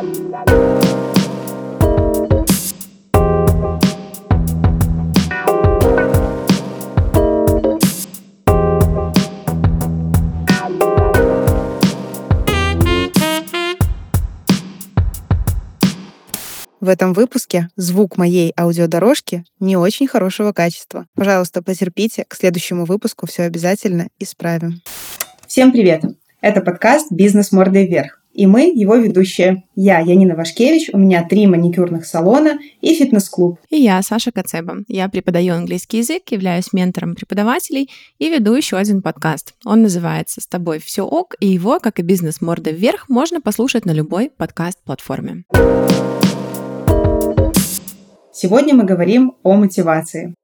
В этом выпуске звук моей аудиодорожки не очень хорошего качества. Пожалуйста, потерпите, к следующему выпуску все обязательно исправим. Всем привет! Это подкаст «Бизнес мордой вверх». И мы его ведущие. Я, Янина Вашкевич, у меня три маникюрных салона и фитнес-клуб. И я, Саша Кацеба. Я преподаю английский язык, являюсь ментором преподавателей и веду еще один подкаст. Он называется «С тобой все ок», и его, как и «Бизнес мордой вверх», можно послушать на любой подкаст-платформе. Сегодня мы говорим о мотивации.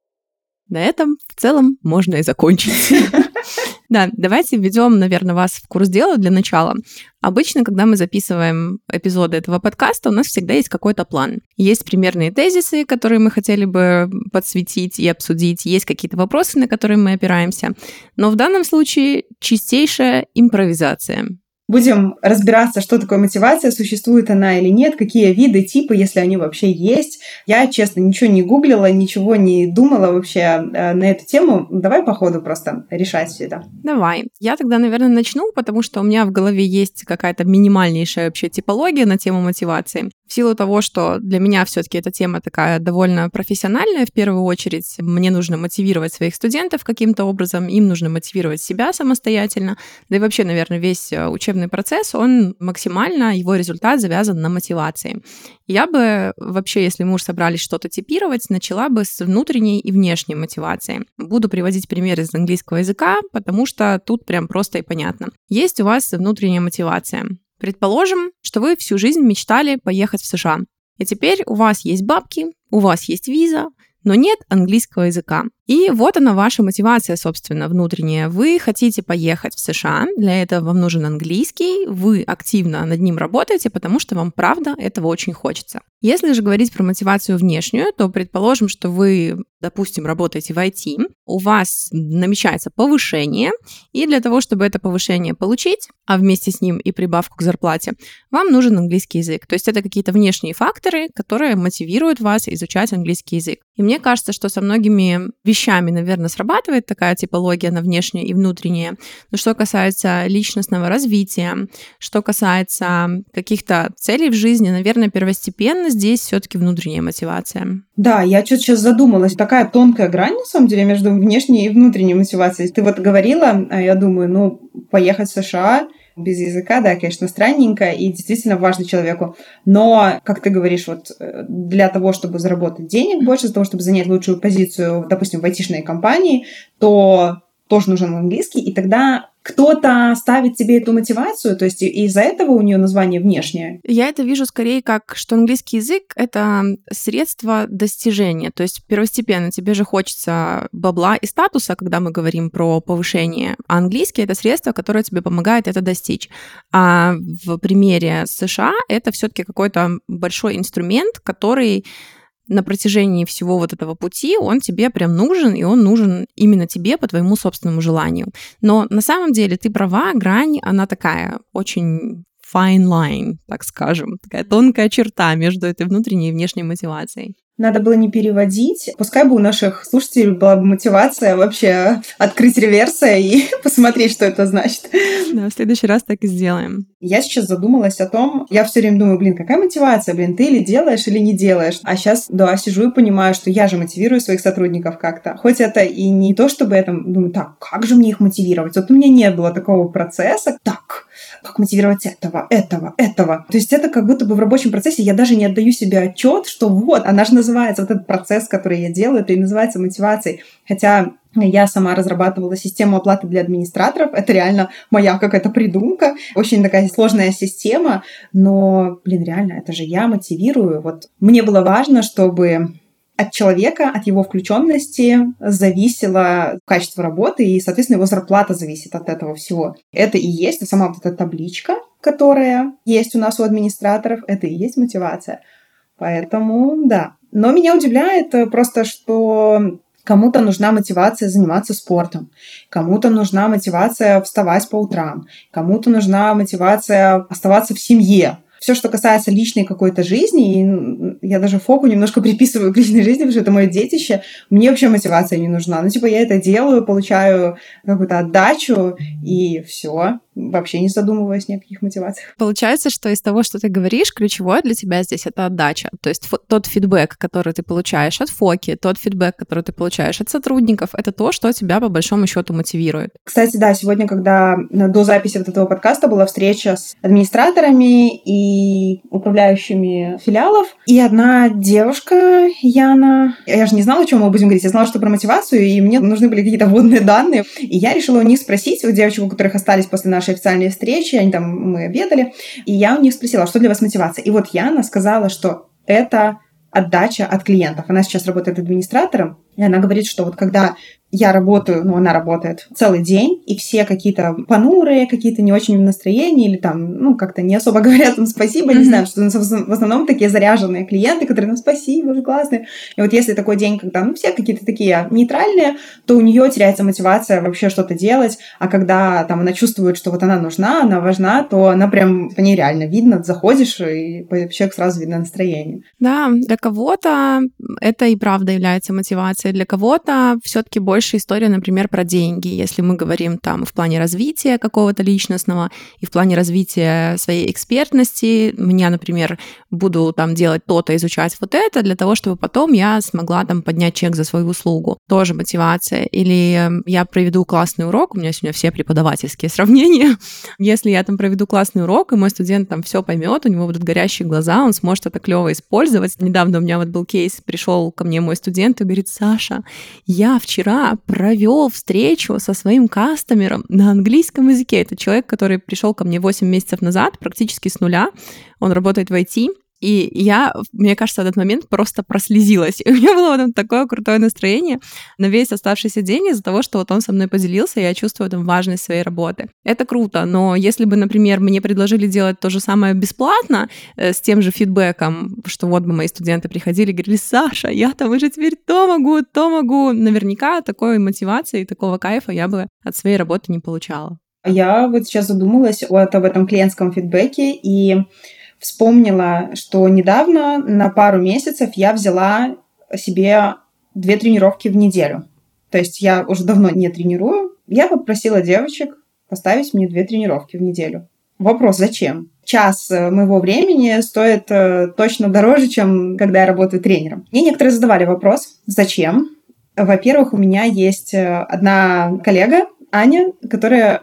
На этом в целом можно и закончить. Да, давайте введем, наверное, вас в курс дела для начала. Обычно, когда мы записываем эпизоды этого подкаста, у нас всегда есть какой-то план. Есть примерные тезисы, которые мы хотели бы подсветить и обсудить, есть какие-то вопросы, на которые мы опираемся. Но в данном случае чистейшая импровизация. Будем разбираться, что такое мотивация, существует она или нет, какие виды, типы, если они вообще есть. Я, честно, ничего не гуглила, ничего не думала вообще э, на эту тему. Давай по ходу просто решать все это. Давай. Я тогда, наверное, начну, потому что у меня в голове есть какая-то минимальнейшая вообще типология на тему мотивации. В силу того, что для меня все-таки эта тема такая довольно профессиональная, в первую очередь, мне нужно мотивировать своих студентов каким-то образом, им нужно мотивировать себя самостоятельно, да и вообще, наверное, весь э, учебный процесс, он максимально, его результат завязан на мотивации. Я бы вообще, если мы уж собрались что-то типировать, начала бы с внутренней и внешней мотивации. Буду приводить примеры из английского языка, потому что тут прям просто и понятно. Есть у вас внутренняя мотивация. Предположим, что вы всю жизнь мечтали поехать в США. И теперь у вас есть бабки, у вас есть виза, но нет английского языка. И вот она ваша мотивация, собственно, внутренняя. Вы хотите поехать в США, для этого вам нужен английский, вы активно над ним работаете, потому что вам, правда, этого очень хочется. Если же говорить про мотивацию внешнюю, то предположим, что вы, допустим, работаете в IT, у вас намечается повышение, и для того, чтобы это повышение получить, а вместе с ним и прибавку к зарплате, вам нужен английский язык. То есть это какие-то внешние факторы, которые мотивируют вас изучать английский язык. И мне кажется, что со многими вещами, наверное, срабатывает такая типология на внешнее и внутреннее. Но что касается личностного развития, что касается каких-то целей в жизни, наверное, первостепенно здесь все-таки внутренняя мотивация. Да, я что-то сейчас задумалась. Такая тонкая грань, на самом деле, между внешней и внутренней мотивацией. Ты вот говорила, а я думаю, ну, поехать в США без языка, да, конечно, странненько и действительно важно человеку. Но, как ты говоришь, вот э, для того, чтобы заработать денег больше, для того, чтобы занять лучшую позицию, допустим, в айтишной компании, то тоже нужен английский, и тогда кто-то ставит тебе эту мотивацию, то есть из-за этого у нее название внешнее? Я это вижу скорее как, что английский язык — это средство достижения, то есть первостепенно тебе же хочется бабла и статуса, когда мы говорим про повышение, а английский — это средство, которое тебе помогает это достичь. А в примере США это все таки какой-то большой инструмент, который на протяжении всего вот этого пути он тебе прям нужен, и он нужен именно тебе по твоему собственному желанию. Но на самом деле ты права, грань, она такая очень fine line, так скажем, такая тонкая черта между этой внутренней и внешней мотивацией. Надо было не переводить. Пускай бы у наших слушателей была бы мотивация вообще открыть реверса и посмотреть, что это значит. Да, в следующий раз так и сделаем. Я сейчас задумалась о том, я все время думаю, блин, какая мотивация, блин, ты или делаешь, или не делаешь. А сейчас, да, сижу и понимаю, что я же мотивирую своих сотрудников как-то. Хоть это и не то, чтобы я там думаю, так, как же мне их мотивировать? Вот у меня не было такого процесса. Так, как мотивировать этого, этого, этого. То есть это как будто бы в рабочем процессе я даже не отдаю себе отчет, что вот, она же называется, вот этот процесс, который я делаю, это и называется мотивацией. Хотя я сама разрабатывала систему оплаты для администраторов. Это реально моя какая-то придумка. Очень такая сложная система. Но, блин, реально, это же я мотивирую. Вот мне было важно, чтобы от человека, от его включенности зависело качество работы, и, соответственно, его зарплата зависит от этого всего. Это и есть сама вот эта табличка, которая есть у нас у администраторов, это и есть мотивация. Поэтому, да. Но меня удивляет просто, что Кому-то нужна мотивация заниматься спортом, кому-то нужна мотивация вставать по утрам, кому-то нужна мотивация оставаться в семье, все, что касается личной какой-то жизни, и я даже фоку немножко приписываю к личной жизни, потому что это мое детище, мне вообще мотивация не нужна. Ну, типа, я это делаю, получаю какую-то отдачу, и все вообще не задумываясь ни о каких мотивациях. Получается, что из того, что ты говоришь, ключевое для тебя здесь это отдача. То есть тот фидбэк, который ты получаешь от Фоки, тот фидбэк, который ты получаешь от сотрудников, это то, что тебя по большому счету мотивирует. Кстати, да, сегодня, когда до записи вот этого подкаста была встреча с администраторами и управляющими филиалов, и одна девушка, Яна, я же не знала, о чем мы будем говорить, я знала, что про мотивацию, и мне нужны были какие-то вводные данные, и я решила у них спросить, у девочек, у которых остались после нашей официальной встречи, они там, мы обедали, и я у них спросила, что для вас мотивация? И вот Яна сказала, что это отдача от клиентов. Она сейчас работает администратором, и она говорит, что вот когда я работаю, ну, она работает целый день, и все какие-то понурые, какие-то не очень в настроении, или там, ну, как-то не особо говорят им спасибо, mm-hmm. не знаю, что в основном такие заряженные клиенты, которые, ну, спасибо, вы классные. И вот если такой день, когда, ну, все какие-то такие нейтральные, то у нее теряется мотивация вообще что-то делать, а когда там она чувствует, что вот она нужна, она важна, то она прям, по ней реально видно, заходишь, и вообще сразу видно настроение. Да, для кого-то это и правда является мотивацией, для кого-то все-таки больше история, например, про деньги. Если мы говорим там в плане развития какого-то личностного и в плане развития своей экспертности, меня, например, буду там делать то-то, изучать вот это для того, чтобы потом я смогла там поднять чек за свою услугу. Тоже мотивация. Или эм, я проведу классный урок, у меня сегодня все преподавательские сравнения. Если я там проведу классный урок, и мой студент там все поймет, у него будут горящие глаза, он сможет это клево использовать. Недавно у меня вот был кейс, пришел ко мне мой студент и говорит, Саша, я вчера провел встречу со своим кастомером на английском языке. Это человек, который пришел ко мне 8 месяцев назад, практически с нуля. Он работает в IT, и я, мне кажется, в этот момент просто прослезилась. И у меня было вот такое крутое настроение на весь оставшийся день из-за того, что вот он со мной поделился, и я чувствую там важность своей работы. Это круто, но если бы, например, мне предложили делать то же самое бесплатно, э, с тем же фидбэком, что вот бы мои студенты приходили и говорили, Саша, я там уже теперь то могу, то могу, наверняка такой мотивации и такого кайфа я бы от своей работы не получала. Я вот сейчас задумалась вот об этом клиентском фидбэке, и вспомнила, что недавно на пару месяцев я взяла себе две тренировки в неделю. То есть я уже давно не тренирую. Я попросила девочек поставить мне две тренировки в неделю. Вопрос, зачем? Час э, моего времени стоит э, точно дороже, чем когда я работаю тренером. Мне некоторые задавали вопрос, зачем? Во-первых, у меня есть э, одна коллега, Аня, которая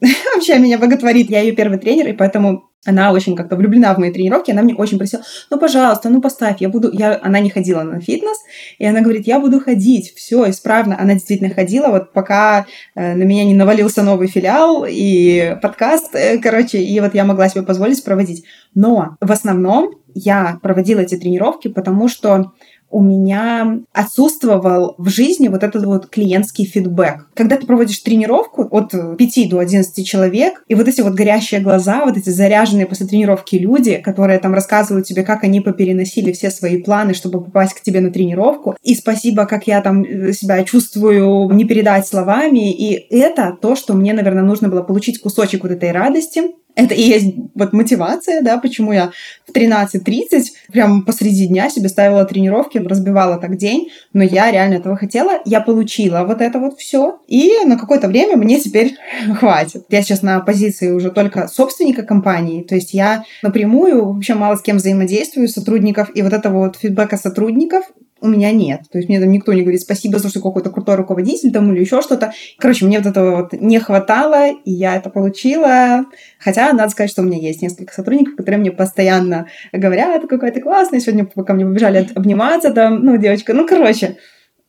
вообще меня боготворит. Я ее первый тренер, и поэтому она очень как-то влюблена в мои тренировки, она мне очень просила, ну, пожалуйста, ну, поставь, я буду... Я... Она не ходила на фитнес, и она говорит, я буду ходить, все, исправно. Она действительно ходила, вот пока э, на меня не навалился новый филиал и подкаст, э, короче, и вот я могла себе позволить проводить. Но в основном я проводила эти тренировки, потому что у меня отсутствовал в жизни вот этот вот клиентский фидбэк. Когда ты проводишь тренировку от 5 до 11 человек, и вот эти вот горящие глаза, вот эти заряженные после тренировки люди, которые там рассказывают тебе, как они попереносили все свои планы, чтобы попасть к тебе на тренировку, и спасибо, как я там э, себя чувствую, не передать словами, и это то, что мне, наверное, нужно было получить кусочек вот этой радости, это и есть вот мотивация, да, почему я в 13.30 прям посреди дня себе ставила тренировки, разбивала так день, но я реально этого хотела, я получила вот это вот все, и на какое-то время мне теперь хватит. Я сейчас на позиции уже только собственника компании, то есть я напрямую вообще мало с кем взаимодействую, сотрудников, и вот этого вот фидбэка сотрудников у меня нет. То есть мне там никто не говорит спасибо за что какой-то крутой руководитель там или еще что-то. Короче, мне вот этого вот не хватало, и я это получила. Хотя надо сказать, что у меня есть несколько сотрудников, которые мне постоянно говорят, какой ты классный. Сегодня пока мне побежали обниматься там, ну, девочка, ну, короче,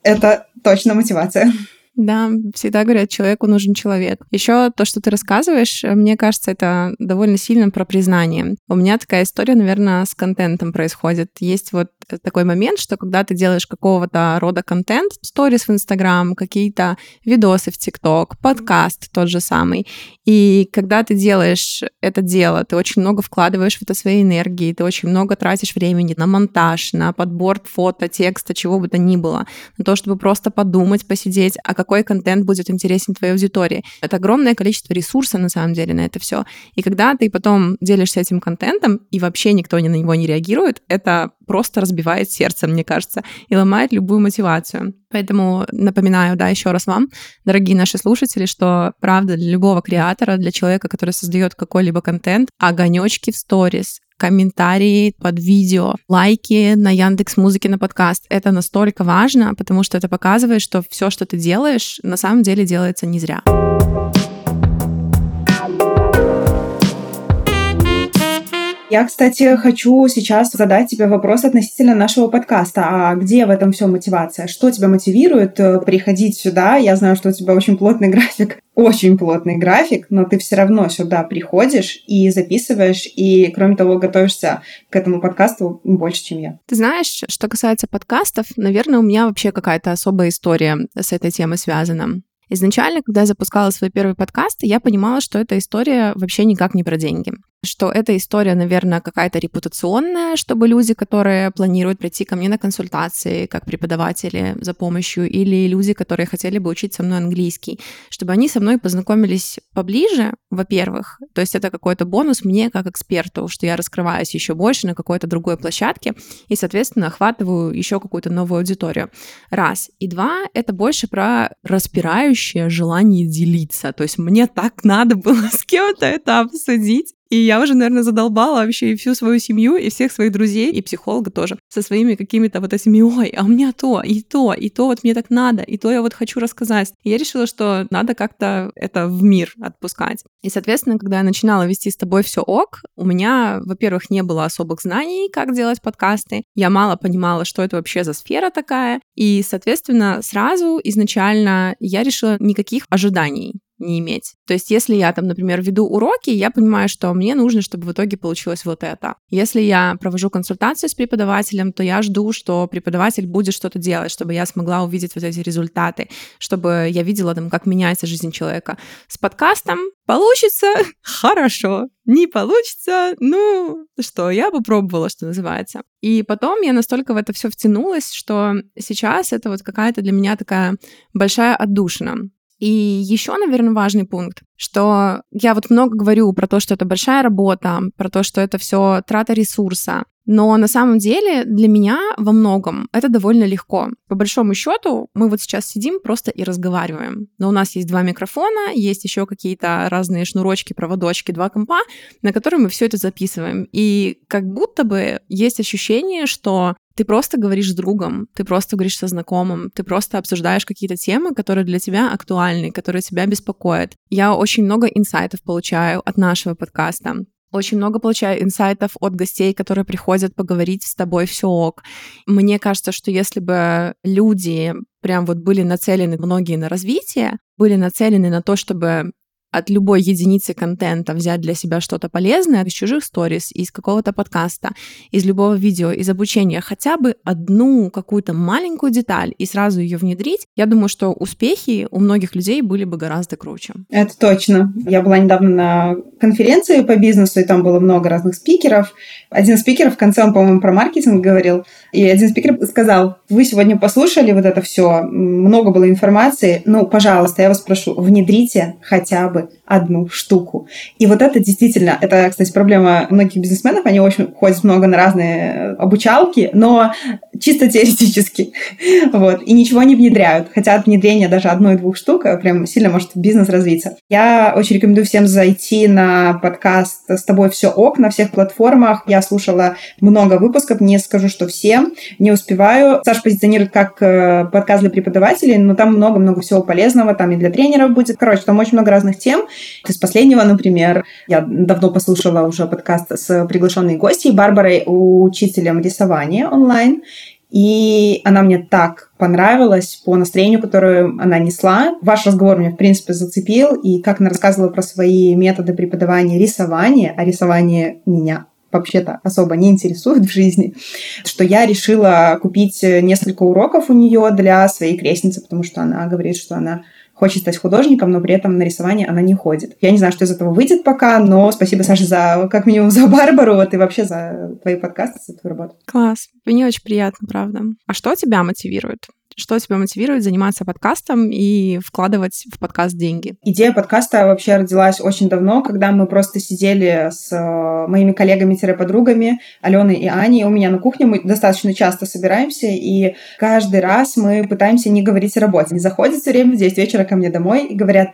это точно мотивация. Да, всегда говорят, человеку нужен человек. Еще то, что ты рассказываешь, мне кажется, это довольно сильно про признание. У меня такая история, наверное, с контентом происходит. Есть вот такой момент, что когда ты делаешь какого-то рода контент, сторис в Инстаграм, какие-то видосы в ТикТок, подкаст тот же самый, и когда ты делаешь это дело, ты очень много вкладываешь в это своей энергии, ты очень много тратишь времени на монтаж, на подбор фото, текста, чего бы то ни было, на то, чтобы просто подумать, посидеть, а какой контент будет интересен твоей аудитории. Это огромное количество ресурса, на самом деле, на это все. И когда ты потом делишься этим контентом, и вообще никто на него не реагирует, это просто разбивает сердце, мне кажется, и ломает любую мотивацию. Поэтому напоминаю, да, еще раз вам, дорогие наши слушатели, что правда для любого креатора, для человека, который создает какой-либо контент, огонечки в сторис, комментарии под видео, лайки на Яндекс Музыке на подкаст. Это настолько важно, потому что это показывает, что все, что ты делаешь, на самом деле делается не зря. Я, кстати, хочу сейчас задать тебе вопрос относительно нашего подкаста. А где в этом все мотивация? Что тебя мотивирует э, приходить сюда? Я знаю, что у тебя очень плотный график, очень плотный график, но ты все равно сюда приходишь и записываешь, и, кроме того, готовишься к этому подкасту больше, чем я. Ты знаешь, что касается подкастов, наверное, у меня вообще какая-то особая история с этой темой связана. Изначально, когда я запускала свой первый подкаст, я понимала, что эта история вообще никак не про деньги что эта история, наверное, какая-то репутационная, чтобы люди, которые планируют прийти ко мне на консультации как преподаватели за помощью, или люди, которые хотели бы учить со мной английский, чтобы они со мной познакомились поближе, во-первых, то есть это какой-то бонус мне как эксперту, что я раскрываюсь еще больше на какой-то другой площадке и, соответственно, охватываю еще какую-то новую аудиторию. Раз. И два, это больше про распирающее желание делиться. То есть мне так надо было с кем-то это обсудить, и я уже, наверное, задолбала вообще и всю свою семью, и всех своих друзей, и психолога тоже, со своими какими-то вот этими, ой, а у меня то, и то, и то вот мне так надо, и то я вот хочу рассказать. И я решила, что надо как-то это в мир отпускать. И, соответственно, когда я начинала вести с тобой все ок, у меня, во-первых, не было особых знаний, как делать подкасты. Я мало понимала, что это вообще за сфера такая. И, соответственно, сразу изначально я решила никаких ожиданий не иметь. То есть, если я там, например, веду уроки, я понимаю, что мне нужно, чтобы в итоге получилось вот это. Если я провожу консультацию с преподавателем, то я жду, что преподаватель будет что-то делать, чтобы я смогла увидеть вот эти результаты, чтобы я видела там, как меняется жизнь человека. С подкастом получится хорошо, не получится, ну что, я попробовала, что называется. И потом я настолько в это все втянулась, что сейчас это вот какая-то для меня такая большая отдушина. И еще, наверное, важный пункт, что я вот много говорю про то, что это большая работа, про то, что это все трата ресурса. Но на самом деле для меня во многом это довольно легко. По большому счету мы вот сейчас сидим просто и разговариваем. Но у нас есть два микрофона, есть еще какие-то разные шнурочки, проводочки, два компа, на которые мы все это записываем. И как будто бы есть ощущение, что ты просто говоришь с другом, ты просто говоришь со знакомым, ты просто обсуждаешь какие-то темы, которые для тебя актуальны, которые тебя беспокоят. Я очень много инсайтов получаю от нашего подкаста. Очень много получаю инсайтов от гостей, которые приходят поговорить с тобой все ок. Мне кажется, что если бы люди прям вот были нацелены многие на развитие, были нацелены на то, чтобы от любой единицы контента взять для себя что-то полезное из чужих сторис, из какого-то подкаста, из любого видео, из обучения, хотя бы одну какую-то маленькую деталь и сразу ее внедрить, я думаю, что успехи у многих людей были бы гораздо круче. Это точно. Я была недавно на конференции по бизнесу, и там было много разных спикеров. Один спикер в конце, он, по-моему, про маркетинг говорил, и один спикер сказал, вы сегодня послушали вот это все, много было информации, ну, пожалуйста, я вас прошу, внедрите хотя бы одну штуку. И вот это действительно, это, кстати, проблема многих бизнесменов, они очень ходят много на разные обучалки, но чисто теоретически, вот, и ничего не внедряют, хотя от внедрения даже одной-двух штук прям сильно может бизнес развиться. Я очень рекомендую всем зайти на подкаст «С тобой все ок» на всех платформах. Я слушала много выпусков, не скажу, что все, не успеваю. Саша позиционирует как э, подкаст для преподавателей, но там много-много всего полезного, там и для тренеров будет. Короче, там очень много разных тем, тем. Из последнего, например, я давно послушала уже подкаст с приглашенной гостьей Барбарой, учителем рисования онлайн. И она мне так понравилась по настроению, которое она несла. Ваш разговор меня, в принципе, зацепил. И как она рассказывала про свои методы преподавания рисования, а рисование меня вообще-то особо не интересует в жизни, что я решила купить несколько уроков у нее для своей крестницы, потому что она говорит, что она хочет стать художником, но при этом на рисование она не ходит. Я не знаю, что из этого выйдет пока, но спасибо, Саша, за как минимум за Барбару, вот и вообще за твои подкасты, за твою работу. Класс. Мне очень приятно, правда. А что тебя мотивирует? Что тебя мотивирует заниматься подкастом и вкладывать в подкаст деньги? Идея подкаста вообще родилась очень давно, когда мы просто сидели с э, моими коллегами-подругами Аленой и Аней. У меня на кухне мы достаточно часто собираемся, и каждый раз мы пытаемся не говорить о работе. Они заходят все время в 9 вечера ко мне домой и говорят,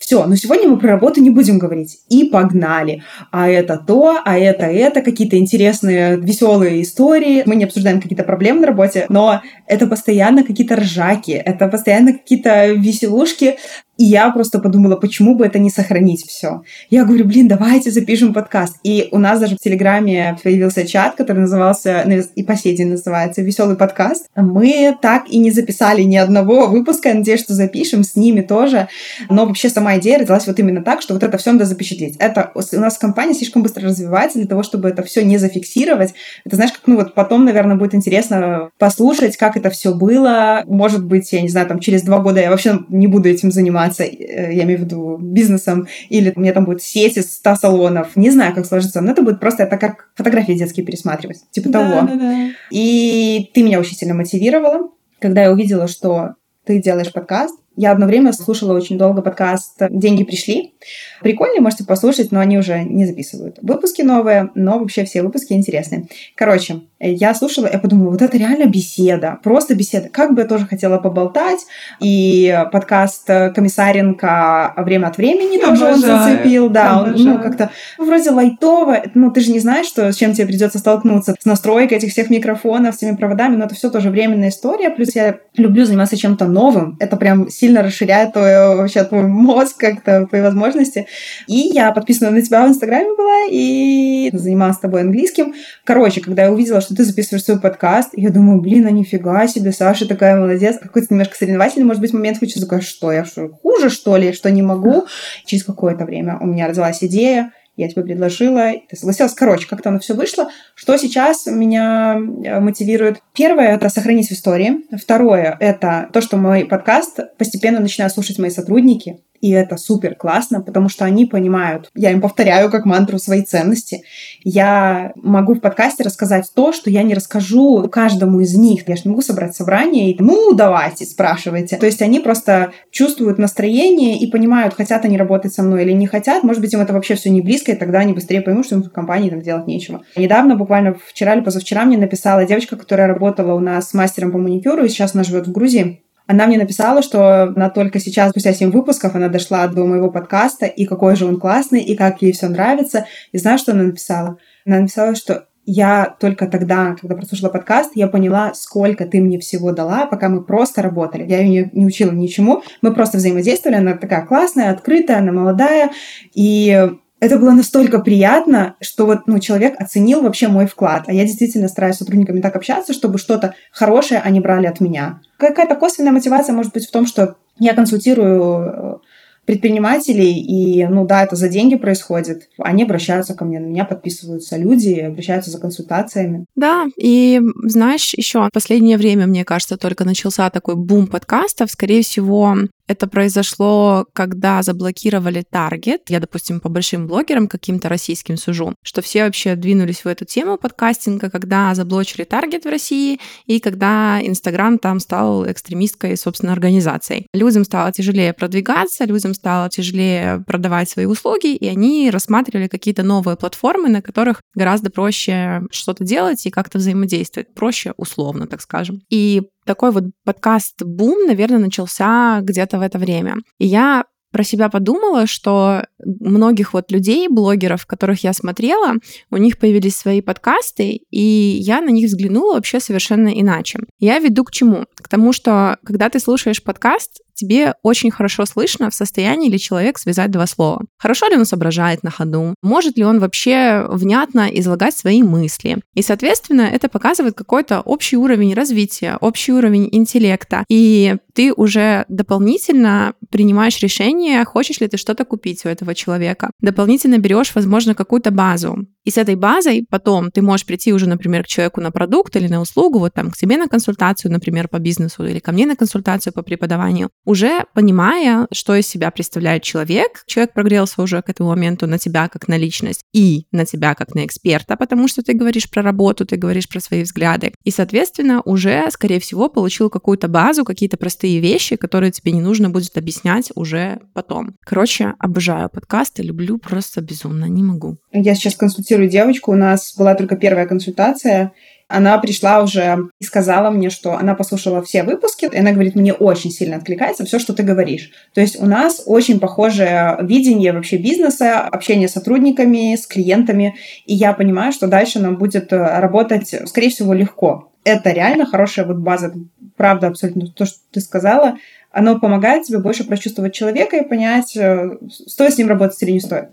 все, но сегодня мы про работу не будем говорить. И погнали. А это то, а это это, какие-то интересные, веселые истории. Мы не обсуждаем какие-то проблемы на работе, но это постоянно какие-то ржаки, это постоянно какие-то веселушки. И я просто подумала, почему бы это не сохранить все. Я говорю, блин, давайте запишем подкаст. И у нас даже в Телеграме появился чат, который назывался, ну, и по сей день называется «Веселый подкаст». Мы так и не записали ни одного выпуска. Я надеюсь, что запишем с ними тоже. Но вообще сама идея родилась вот именно так, что вот это все надо запечатлеть. Это у нас компания слишком быстро развивается для того, чтобы это все не зафиксировать. Это знаешь, как, ну вот потом, наверное, будет интересно послушать, как это все было. Может быть, я не знаю, там через два года я вообще не буду этим заниматься заниматься, э, я имею в виду, бизнесом, или у меня там будет сеть из 100 салонов, не знаю, как сложится, но это будет просто, это как фотографии детские пересматривать, типа да, того. Да, да. И ты меня очень сильно мотивировала, когда я увидела, что ты делаешь подкаст, я одно время слушала очень долго подкаст «Деньги пришли». Прикольные, можете послушать, но они уже не записывают. Выпуски новые, но вообще все выпуски интересные. Короче, я слушала, я подумала, вот это реально беседа, просто беседа. Как бы я тоже хотела поболтать. И подкаст Комиссаренко «Время от времени» я тоже обожаю, он зацепил. Да, он, ну, как-то вроде лайтово. Ну, ты же не знаешь, что, с чем тебе придется столкнуться. С настройкой этих всех микрофонов, с этими проводами, но это все тоже временная история. Плюс я люблю заниматься чем-то новым. Это прям сильно расширяет твой, вообще твой мозг как-то, твои возможности. И я подписана на тебя в Инстаграме была и занималась с тобой английским. Короче, когда я увидела, что ты записываешь свой подкаст, я думаю, блин, а нифига себе, Саша такая молодец. Какой-то немножко соревновательный, может быть, момент хочу такая, что я что, хуже, что ли, что не могу. Через какое-то время у меня родилась идея, я тебе предложила, ты согласилась. Короче, как-то оно все вышло. Что сейчас меня э, мотивирует? Первое — это сохранить в истории. Второе — это то, что мой подкаст постепенно начинают слушать мои сотрудники. И это супер классно, потому что они понимают, я им повторяю как мантру свои ценности. Я могу в подкасте рассказать то, что я не расскажу каждому из них. Я же не могу собрать собрание и, ну, давайте, спрашивайте. То есть они просто чувствуют настроение и понимают, хотят они работать со мной или не хотят. Может быть, им это вообще все не близко, и тогда они быстрее поймут, что им в компании там делать нечего. Недавно, буквально вчера или позавчера, мне написала девочка, которая работала у нас мастером по маникюру, и сейчас она живет в Грузии. Она мне написала, что она только сейчас, спустя 7 выпусков, она дошла до моего подкаста, и какой же он классный, и как ей все нравится. И знаешь, что она написала? Она написала, что я только тогда, когда прослушала подкаст, я поняла, сколько ты мне всего дала, пока мы просто работали. Я ее не, не учила ничему, мы просто взаимодействовали. Она такая классная, открытая, она молодая. И это было настолько приятно, что вот ну, человек оценил вообще мой вклад. А я действительно стараюсь с сотрудниками так общаться, чтобы что-то хорошее они брали от меня. Какая-то косвенная мотивация может быть в том, что я консультирую э, предпринимателей, и, ну да, это за деньги происходит. Они обращаются ко мне, на меня подписываются люди, обращаются за консультациями. Да, и знаешь, еще в последнее время, мне кажется, только начался такой бум подкастов. Скорее всего, это произошло, когда заблокировали таргет. Я, допустим, по большим блогерам каким-то российским сужу, что все вообще двинулись в эту тему подкастинга, когда заблочили таргет в России и когда Инстаграм там стал экстремистской, собственно, организацией. Людям стало тяжелее продвигаться, людям стало тяжелее продавать свои услуги, и они рассматривали какие-то новые платформы, на которых гораздо проще что-то делать и как-то взаимодействовать. Проще условно, так скажем. И такой вот подкаст-бум, наверное, начался где-то в это время. И я про себя подумала, что многих вот людей, блогеров, которых я смотрела, у них появились свои подкасты, и я на них взглянула вообще совершенно иначе. Я веду к чему? К тому, что когда ты слушаешь подкаст, тебе очень хорошо слышно, в состоянии ли человек связать два слова. Хорошо ли он соображает на ходу? Может ли он вообще внятно излагать свои мысли? И, соответственно, это показывает какой-то общий уровень развития, общий уровень интеллекта. И ты уже дополнительно принимаешь решение, хочешь ли ты что-то купить у этого человека. Дополнительно берешь, возможно, какую-то базу И с этой базой потом ты можешь прийти уже, например, к человеку на продукт или на услугу, вот там к тебе на консультацию, например, по бизнесу или ко мне на консультацию по преподаванию, уже понимая, что из себя представляет человек. Человек прогрелся уже к этому моменту на тебя как на личность и на тебя как на эксперта, потому что ты говоришь про работу, ты говоришь про свои взгляды. И, соответственно, уже, скорее всего, получил какую-то базу, какие-то простые вещи, которые тебе не нужно будет объяснять уже потом. Короче, обожаю подкасты, люблю просто безумно, не могу. Я сейчас консультирую девочку, у нас была только первая консультация, она пришла уже и сказала мне, что она послушала все выпуски, и она говорит, мне очень сильно откликается все, что ты говоришь. То есть у нас очень похожее видение вообще бизнеса, общение с сотрудниками, с клиентами, и я понимаю, что дальше нам будет э, работать, скорее всего, легко. Это реально хорошая вот база, правда, абсолютно то, что ты сказала, оно помогает тебе больше прочувствовать человека и понять, э, стоит с ним работать или не стоит.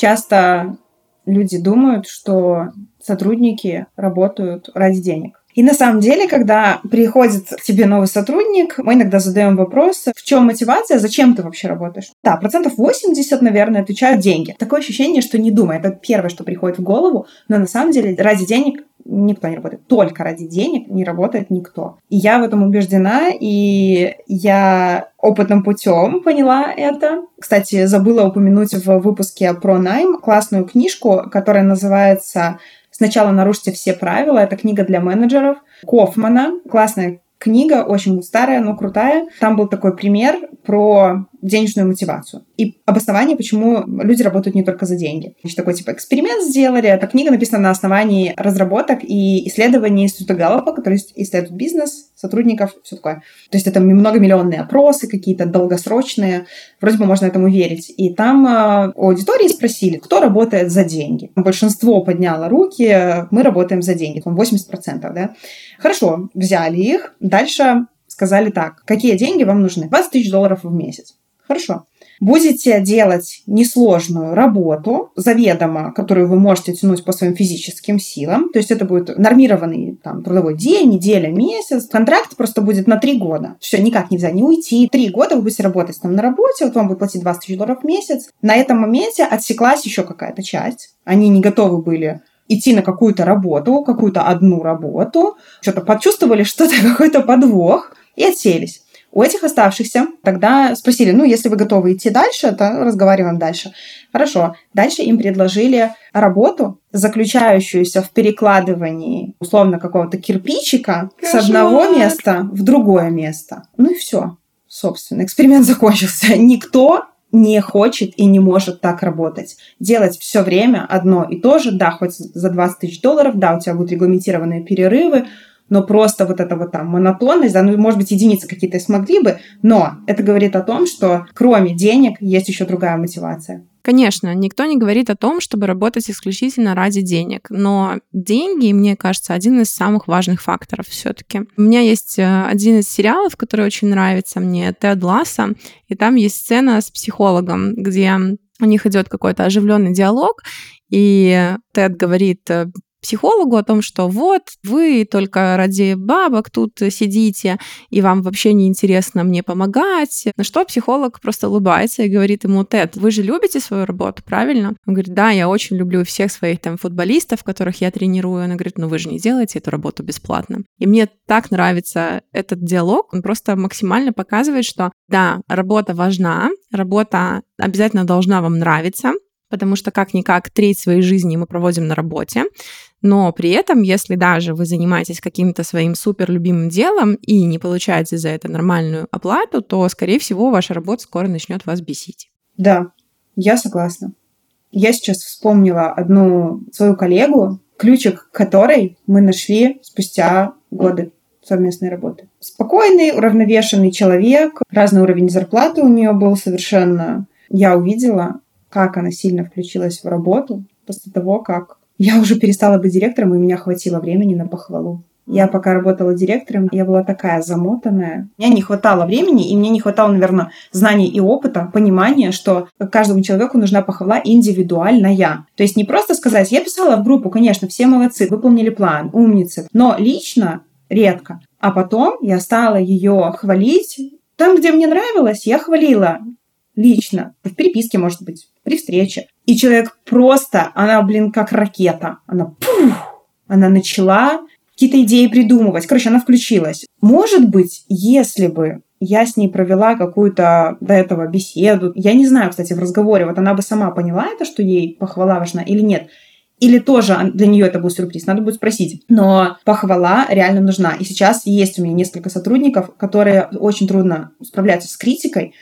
Часто люди думают, что сотрудники работают ради денег. И на самом деле, когда приходит к тебе новый сотрудник, мы иногда задаем вопрос, в чем мотивация, зачем ты вообще работаешь? Да, процентов 80, наверное, отвечают деньги. Такое ощущение, что не думай. Это первое, что приходит в голову, но на самом деле ради денег никто не работает. Только ради денег не работает никто. И я в этом убеждена, и я опытным путем поняла это. Кстати, забыла упомянуть в выпуске про найм классную книжку, которая называется «Сначала нарушите все правила». Это книга для менеджеров Кофмана. Классная книга, очень старая, но крутая. Там был такой пример про денежную мотивацию и обоснование, почему люди работают не только за деньги. Значит, такой типа эксперимент сделали. Эта книга написана на основании разработок и исследований Института Галлопа, который исследует бизнес, сотрудников, все такое. То есть это многомиллионные опросы, какие-то долгосрочные. Вроде бы можно этому верить. И там э, у аудитории спросили, кто работает за деньги. Большинство подняло руки, мы работаем за деньги, там 80%, да. Хорошо, взяли их. Дальше сказали так, какие деньги вам нужны? 20 тысяч долларов в месяц. Хорошо. Будете делать несложную работу, заведомо, которую вы можете тянуть по своим физическим силам. То есть это будет нормированный там, трудовой день, неделя, месяц. Контракт просто будет на три года. Все, никак нельзя не уйти. Три года вы будете работать там на работе, вот вам будет платить 20 тысяч долларов в месяц. На этом моменте отсеклась еще какая-то часть. Они не готовы были идти на какую-то работу, какую-то одну работу, что-то почувствовали что-то, какой-то подвох и отселись. У этих оставшихся тогда спросили, ну, если вы готовы идти дальше, то разговариваем дальше. Хорошо. Дальше им предложили работу, заключающуюся в перекладывании условно какого-то кирпичика Кошмар. с одного места в другое место. Ну и все. Собственно, эксперимент закончился. Никто не хочет и не может так работать. Делать все время одно и то же, да, хоть за 20 тысяч долларов, да, у тебя будут регламентированные перерывы, но просто вот эта вот там монотонность, да, ну, может быть, единицы какие-то смогли бы, но это говорит о том, что кроме денег есть еще другая мотивация. Конечно, никто не говорит о том, чтобы работать исключительно ради денег, но деньги, мне кажется, один из самых важных факторов все-таки. У меня есть э, один из сериалов, который очень нравится мне, Тед Ласса, и там есть сцена с психологом, где у них идет какой-то оживленный диалог, и Тед говорит э, психологу о том, что вот вы только ради бабок тут сидите, и вам вообще не интересно мне помогать. На что психолог просто улыбается и говорит ему, Тед, вы же любите свою работу, правильно? Он говорит, да, я очень люблю всех своих там футболистов, которых я тренирую. Она говорит, ну вы же не делаете эту работу бесплатно. И мне так нравится этот диалог, он просто максимально показывает, что да, работа важна, работа обязательно должна вам нравиться, потому что как-никак треть своей жизни мы проводим на работе, но при этом, если даже вы занимаетесь каким-то своим супер любимым делом и не получаете за это нормальную оплату, то, скорее всего, ваша работа скоро начнет вас бесить. Да, я согласна. Я сейчас вспомнила одну свою коллегу, ключик которой мы нашли спустя годы совместной работы. Спокойный, уравновешенный человек, разный уровень зарплаты у нее был совершенно. Я увидела, как она сильно включилась в работу после того, как я уже перестала быть директором, и у меня хватило времени на похвалу. Я пока работала директором, я была такая замотанная. Мне не хватало времени, и мне не хватало, наверное, знаний и опыта, понимания, что каждому человеку нужна похвала индивидуальная. То есть не просто сказать, я писала в группу, конечно, все молодцы, выполнили план, умницы, но лично редко. А потом я стала ее хвалить. Там, где мне нравилось, я хвалила лично, в переписке, может быть, при встрече. И человек просто, она, блин, как ракета. Она пух, она начала какие-то идеи придумывать. Короче, она включилась. Может быть, если бы я с ней провела какую-то до этого беседу. Я не знаю, кстати, в разговоре, вот она бы сама поняла это, что ей похвала важна или нет. Или тоже для нее это был сюрприз, надо будет спросить. Но похвала реально нужна. И сейчас есть у меня несколько сотрудников, которые очень трудно справляются с критикой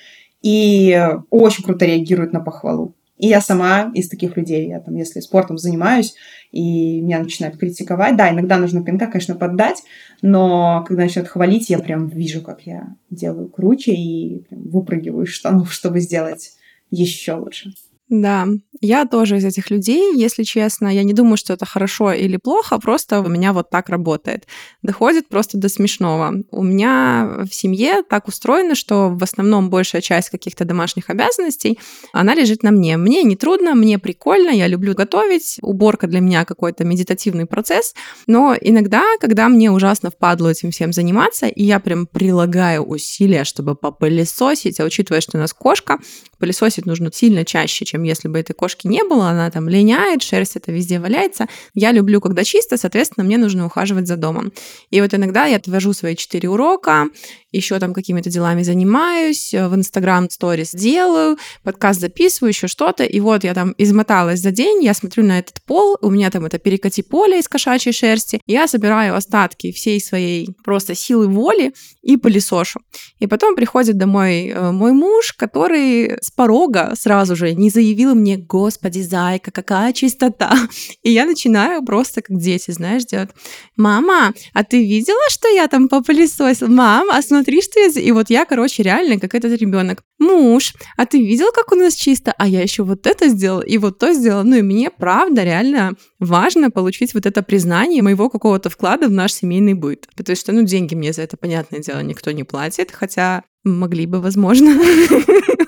и очень круто реагируют на похвалу. И я сама из таких людей, я там, если спортом занимаюсь, и меня начинают критиковать, да, иногда нужно пинка, конечно, поддать, но когда начинают хвалить, я прям вижу, как я делаю круче и прям выпрыгиваю из штанов, чтобы сделать еще лучше. Да, я тоже из этих людей, если честно. Я не думаю, что это хорошо или плохо, просто у меня вот так работает. Доходит просто до смешного. У меня в семье так устроено, что в основном большая часть каких-то домашних обязанностей, она лежит на мне. Мне не трудно, мне прикольно, я люблю готовить. Уборка для меня какой-то медитативный процесс. Но иногда, когда мне ужасно впадло этим всем заниматься, и я прям прилагаю усилия, чтобы попылесосить, а учитывая, что у нас кошка, пылесосить нужно сильно чаще, чем если бы этой кошки не было, она там линяет, шерсть это везде валяется. Я люблю, когда чисто, соответственно, мне нужно ухаживать за домом. И вот иногда я отвожу свои четыре урока, еще там какими-то делами занимаюсь, в Инстаграм сторис делаю, подкаст записываю, еще что-то, и вот я там измоталась за день, я смотрю на этот пол, у меня там это перекати поле из кошачьей шерсти, я собираю остатки всей своей просто силы воли и пылесошу. И потом приходит домой э, мой муж, который с порога сразу же не заявил мне, господи, зайка, какая чистота. И я начинаю просто как дети, знаешь, делать. Мама, а ты видела, что я там попылесосил? Мам, а смотри, что я... И вот я, короче, реально как этот ребенок. Муж, а ты видел, как у нас чисто? А я еще вот это сделал и вот то сделал. Ну и мне, правда, реально важно получить вот это признание моего какого-то вклада в наш семейный быт. Потому что, ну, деньги мне за это, понятное дело, никто не платит, хотя могли бы, возможно.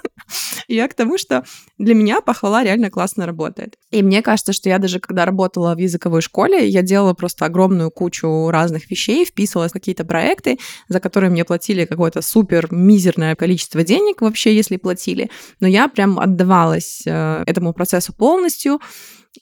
Я к тому, что для меня похвала реально классно работает. И мне кажется, что я даже когда работала в языковой школе, я делала просто огромную кучу разных вещей, вписывалась в какие-то проекты, за которые мне платили какое-то супер мизерное количество денег вообще, если платили. Но я прям отдавалась э, этому процессу полностью.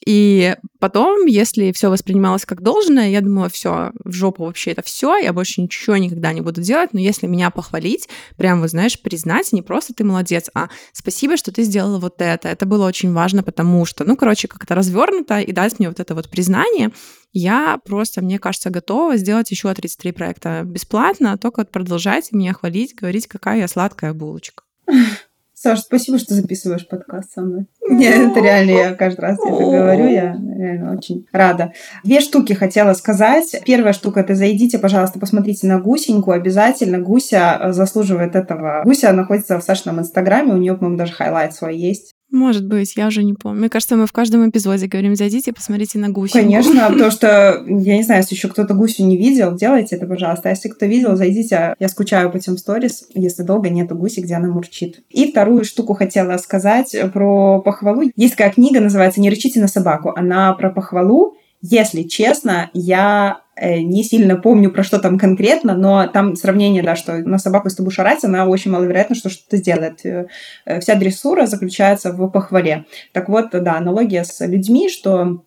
И потом, если все воспринималось как должное, я думала, все, в жопу вообще это все, я больше ничего никогда не буду делать, но если меня похвалить, прям, вы знаешь, признать, не просто ты молодец, а спасибо, что ты сделала вот это. Это было очень важно, потому что, ну, короче, как-то развернуто и дать мне вот это вот признание, я просто, мне кажется, готова сделать еще 33 проекта бесплатно, только вот продолжайте меня хвалить, говорить, какая я сладкая булочка. Саша, спасибо, что записываешь подкаст со мной. Нет, это реально, я каждый раз это говорю, я реально очень рада. Две штуки хотела сказать. Первая штука, это зайдите, пожалуйста, посмотрите на Гусеньку, обязательно. Гуся заслуживает этого. Гуся находится в Сашином инстаграме, у нее, по-моему, даже хайлайт свой есть. Может быть, я уже не помню. Мне кажется, мы в каждом эпизоде говорим, зайдите, посмотрите на гусю. Конечно, потому что, я не знаю, если еще кто-то гусю не видел, делайте это, пожалуйста. А если кто видел, зайдите. Я скучаю по тем сторис, если долго нету гуси, где она мурчит. И вторую штуку хотела сказать про похвалу. Есть такая книга, называется «Не рычите на собаку». Она про похвалу. Если честно, я Э, не сильно помню, про что там конкретно, но там сравнение, да, что на собаку, если будешь орать, она очень маловероятно, что что-то сделает. Э, э, вся дрессура заключается в похвале. Так вот, да, аналогия с людьми, что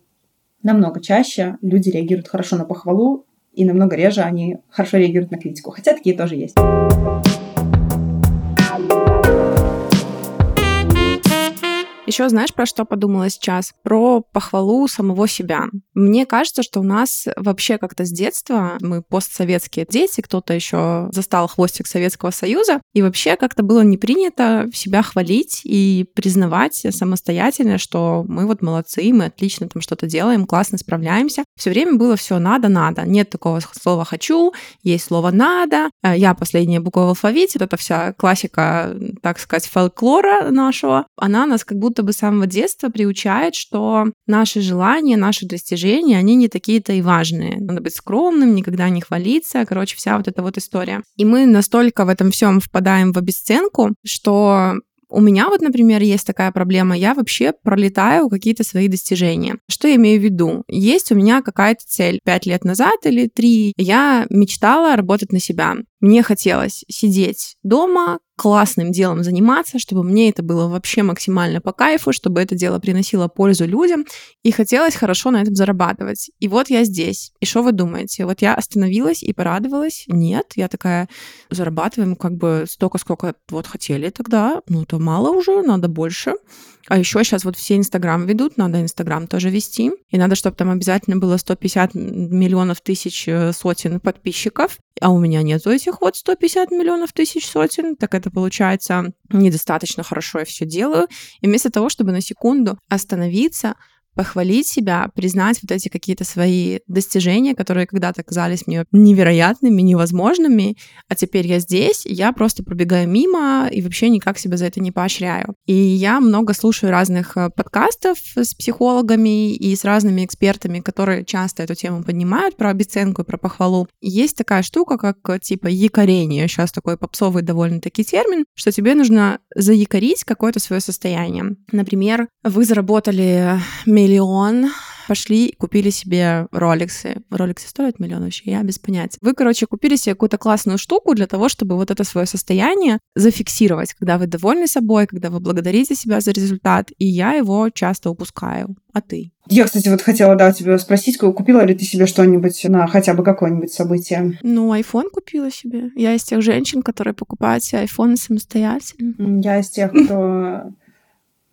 намного чаще люди реагируют хорошо на похвалу, и намного реже они хорошо реагируют на критику. Хотя такие тоже есть. Еще знаешь, про что подумала сейчас? Про похвалу самого себя. Мне кажется, что у нас вообще как-то с детства, мы постсоветские дети, кто-то еще застал хвостик Советского Союза, и вообще как-то было не принято себя хвалить и признавать самостоятельно, что мы вот молодцы, мы отлично там что-то делаем, классно справляемся. Все время было все надо, надо. Нет такого слова хочу, есть слово надо. Э, я последняя буква в алфавите, это вся классика, так сказать, фольклора нашего. Она нас как будто будто бы с самого детства приучает, что наши желания, наши достижения, они не такие-то и важные. Надо быть скромным, никогда не хвалиться. Короче, вся вот эта вот история. И мы настолько в этом всем впадаем в обесценку, что у меня вот, например, есть такая проблема. Я вообще пролетаю какие-то свои достижения. Что я имею в виду? Есть у меня какая-то цель. Пять лет назад или три я мечтала работать на себя. Мне хотелось сидеть дома, классным делом заниматься, чтобы мне это было вообще максимально по кайфу, чтобы это дело приносило пользу людям, и хотелось хорошо на этом зарабатывать. И вот я здесь. И что вы думаете? Вот я остановилась и порадовалась? Нет, я такая, зарабатываем как бы столько, сколько вот хотели тогда, ну это мало уже, надо больше. А еще сейчас вот все Инстаграм ведут, надо Инстаграм тоже вести. И надо, чтобы там обязательно было 150 миллионов тысяч э, сотен подписчиков. А у меня нету этих вот 150 миллионов тысяч сотен. Так это получается недостаточно хорошо я все делаю. И вместо того, чтобы на секунду остановиться, похвалить себя, признать вот эти какие-то свои достижения, которые когда-то казались мне невероятными, невозможными, а теперь я здесь, я просто пробегаю мимо и вообще никак себя за это не поощряю. И я много слушаю разных э, подкастов с психологами и с разными экспертами, которые часто эту тему поднимают про обесценку и про похвалу. Есть такая штука, как э, типа якорение, сейчас такой попсовый довольно-таки термин, что тебе нужно заякорить какое-то свое состояние. Например, вы заработали миллион, пошли купили себе роликсы. Роликсы стоят миллион вообще, я без понятия. Вы, короче, купили себе какую-то классную штуку для того, чтобы вот это свое состояние зафиксировать, когда вы довольны собой, когда вы благодарите себя за результат, и я его часто упускаю. А ты? Я, кстати, вот хотела, да, тебя спросить, купила ли ты себе что-нибудь на хотя бы какое-нибудь событие? Ну, iPhone купила себе. Я из тех женщин, которые покупают себе iPhone самостоятельно. Я из тех, кто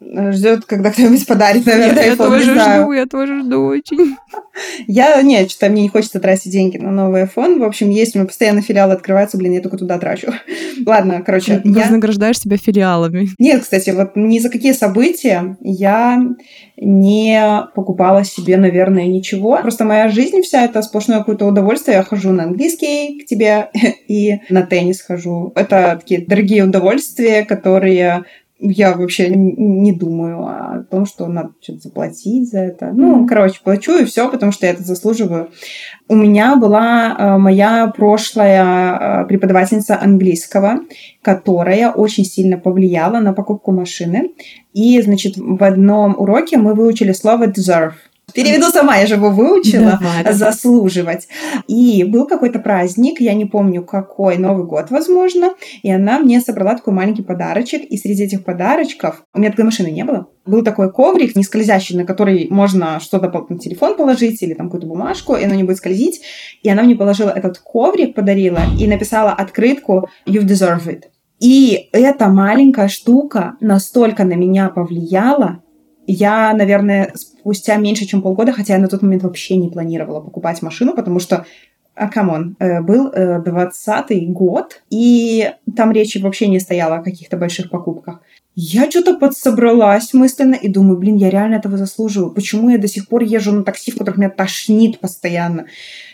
ждет, когда кто-нибудь подарит, наверное, я, iPhone, я тоже жду, я тоже жду очень. Я, нет, что-то мне не хочется тратить деньги на новый iPhone. В общем, есть у меня постоянно филиалы открываются, блин, я только туда трачу. Ладно, короче. Ты я... вознаграждаешь себя филиалами. Нет, кстати, вот ни за какие события я не покупала себе, наверное, ничего. Просто моя жизнь вся это сплошное какое-то удовольствие. Я хожу на английский к тебе и на теннис хожу. Это такие дорогие удовольствия, которые я вообще не думаю о том, что надо что-то заплатить за это. Ну, короче, плачу и все, потому что я это заслуживаю. У меня была э, моя прошлая э, преподавательница английского, которая очень сильно повлияла на покупку машины. И, значит, в одном уроке мы выучили слово deserve. Переведу сама, я же его выучила. Давай, заслуживать. И был какой-то праздник, я не помню какой, Новый год, возможно, и она мне собрала такой маленький подарочек, и среди этих подарочков, у меня такой машины не было, был такой коврик не скользящий, на который можно что-то на телефон положить или там какую-то бумажку, и оно не будет скользить. И она мне положила этот коврик, подарила, и написала открытку «You deserve it». И эта маленькая штука настолько на меня повлияла, я, наверное, спустя меньше, чем полгода, хотя я на тот момент вообще не планировала покупать машину, потому что а come on, э, был э, двадцатый год, и там речи вообще не стояло о каких-то больших покупках. Я что-то подсобралась мысленно и думаю, блин, я реально этого заслуживаю. Почему я до сих пор езжу на такси, в которых меня тошнит постоянно?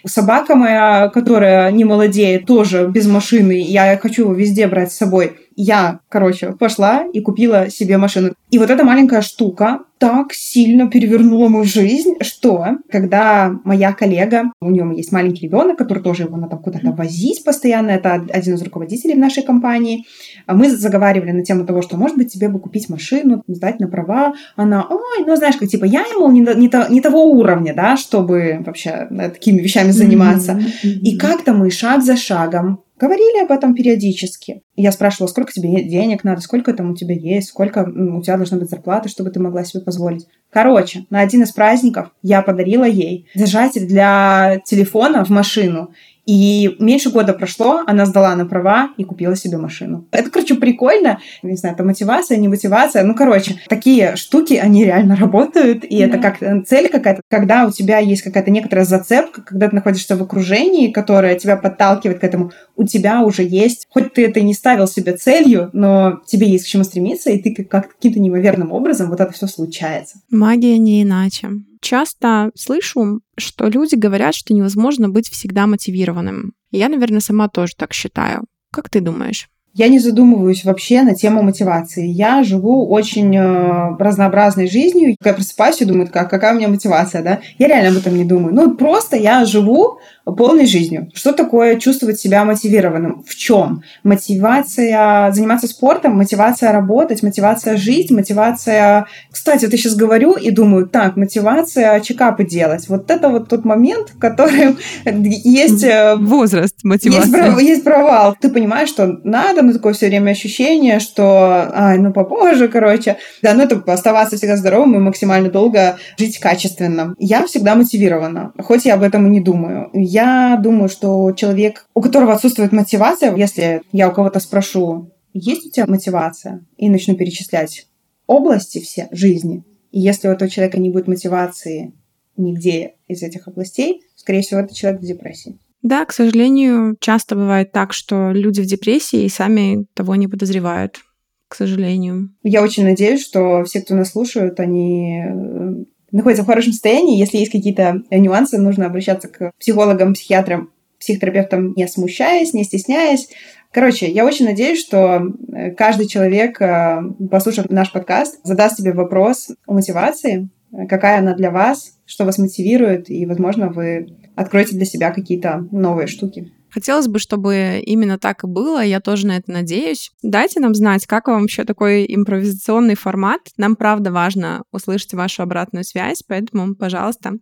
Собака моя, которая не молодеет, тоже без машины, я хочу его везде брать с собой. Я, короче, пошла и купила себе машину. И вот эта маленькая штука так сильно перевернула мою жизнь, что когда моя коллега, у нее есть маленький ребенок, который тоже его надо куда-то возить постоянно, это один из руководителей в нашей компании, а мы заговаривали на тему того, что, может быть, тебе бы купить машину, сдать на права. Она, ой, ну, знаешь, как, типа, я ему не, не, то, не того уровня, да, чтобы вообще такими вещами заниматься. Mm-hmm. И как-то мы шаг за шагом говорили об этом периодически. я спрашивала, сколько тебе денег надо, сколько там у тебя есть, сколько у тебя должна быть зарплата, чтобы ты могла себе позволить. Короче, на один из праздников я подарила ей держатель для телефона в машину. И меньше года прошло, она сдала на права и купила себе машину. Это, короче, прикольно. Не знаю, это мотивация, не мотивация. Ну, короче, такие штуки, они реально работают. И да. это как э, цель какая-то. Когда у тебя есть какая-то некоторая зацепка, когда ты находишься в окружении, которое тебя подталкивает к этому, у тебя уже есть, хоть ты это не ставил себе целью, но тебе есть к чему стремиться, и ты как каким-то неимоверным образом вот это все случается. Магия не иначе часто слышу, что люди говорят, что невозможно быть всегда мотивированным. Я, наверное, сама тоже так считаю. Как ты думаешь? Я не задумываюсь вообще на тему мотивации. Я живу очень э, разнообразной жизнью. Я просыпаюсь и думаю, как, какая у меня мотивация, да? Я реально об этом не думаю. Ну, просто я живу полной жизнью. Что такое чувствовать себя мотивированным? В чем? Мотивация заниматься спортом, мотивация работать, мотивация жить, мотивация... Кстати, вот я сейчас говорю и думаю, так, мотивация чекапы делать. Вот это вот тот момент, в котором есть... Э, Возраст мотивации. Есть, есть провал. Ты понимаешь, что надо, но такое все время ощущение, что, ай, ну попозже, короче. Да, ну это оставаться всегда здоровым и максимально долго жить качественно. Я всегда мотивирована, хоть я об этом и не думаю я думаю, что человек, у которого отсутствует мотивация, если я у кого-то спрошу, есть у тебя мотивация, и начну перечислять области все жизни, и если у этого человека не будет мотивации нигде из этих областей, скорее всего, это человек в депрессии. Да, к сожалению, часто бывает так, что люди в депрессии и сами того не подозревают, к сожалению. Я очень надеюсь, что все, кто нас слушают, они э, находится в хорошем состоянии. Если есть какие-то нюансы, нужно обращаться к психологам, психиатрам, психотерапевтам, не смущаясь, не стесняясь. Короче, я очень надеюсь, что э, каждый человек, э, послушав наш подкаст, задаст себе вопрос о мотивации, какая она для вас, что вас мотивирует, и, возможно, вы откройте для себя какие-то новые штуки. Хотелось бы, чтобы именно так и было, я тоже на это надеюсь. Дайте нам знать, как вам вообще такой импровизационный формат. Нам правда важно услышать вашу обратную связь, поэтому, пожалуйста,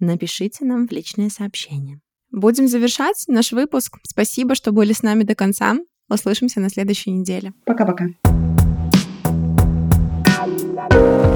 напишите нам в личное сообщение. Будем завершать наш выпуск. Спасибо, что были с нами до конца. Услышимся на следующей неделе. Пока-пока. thank you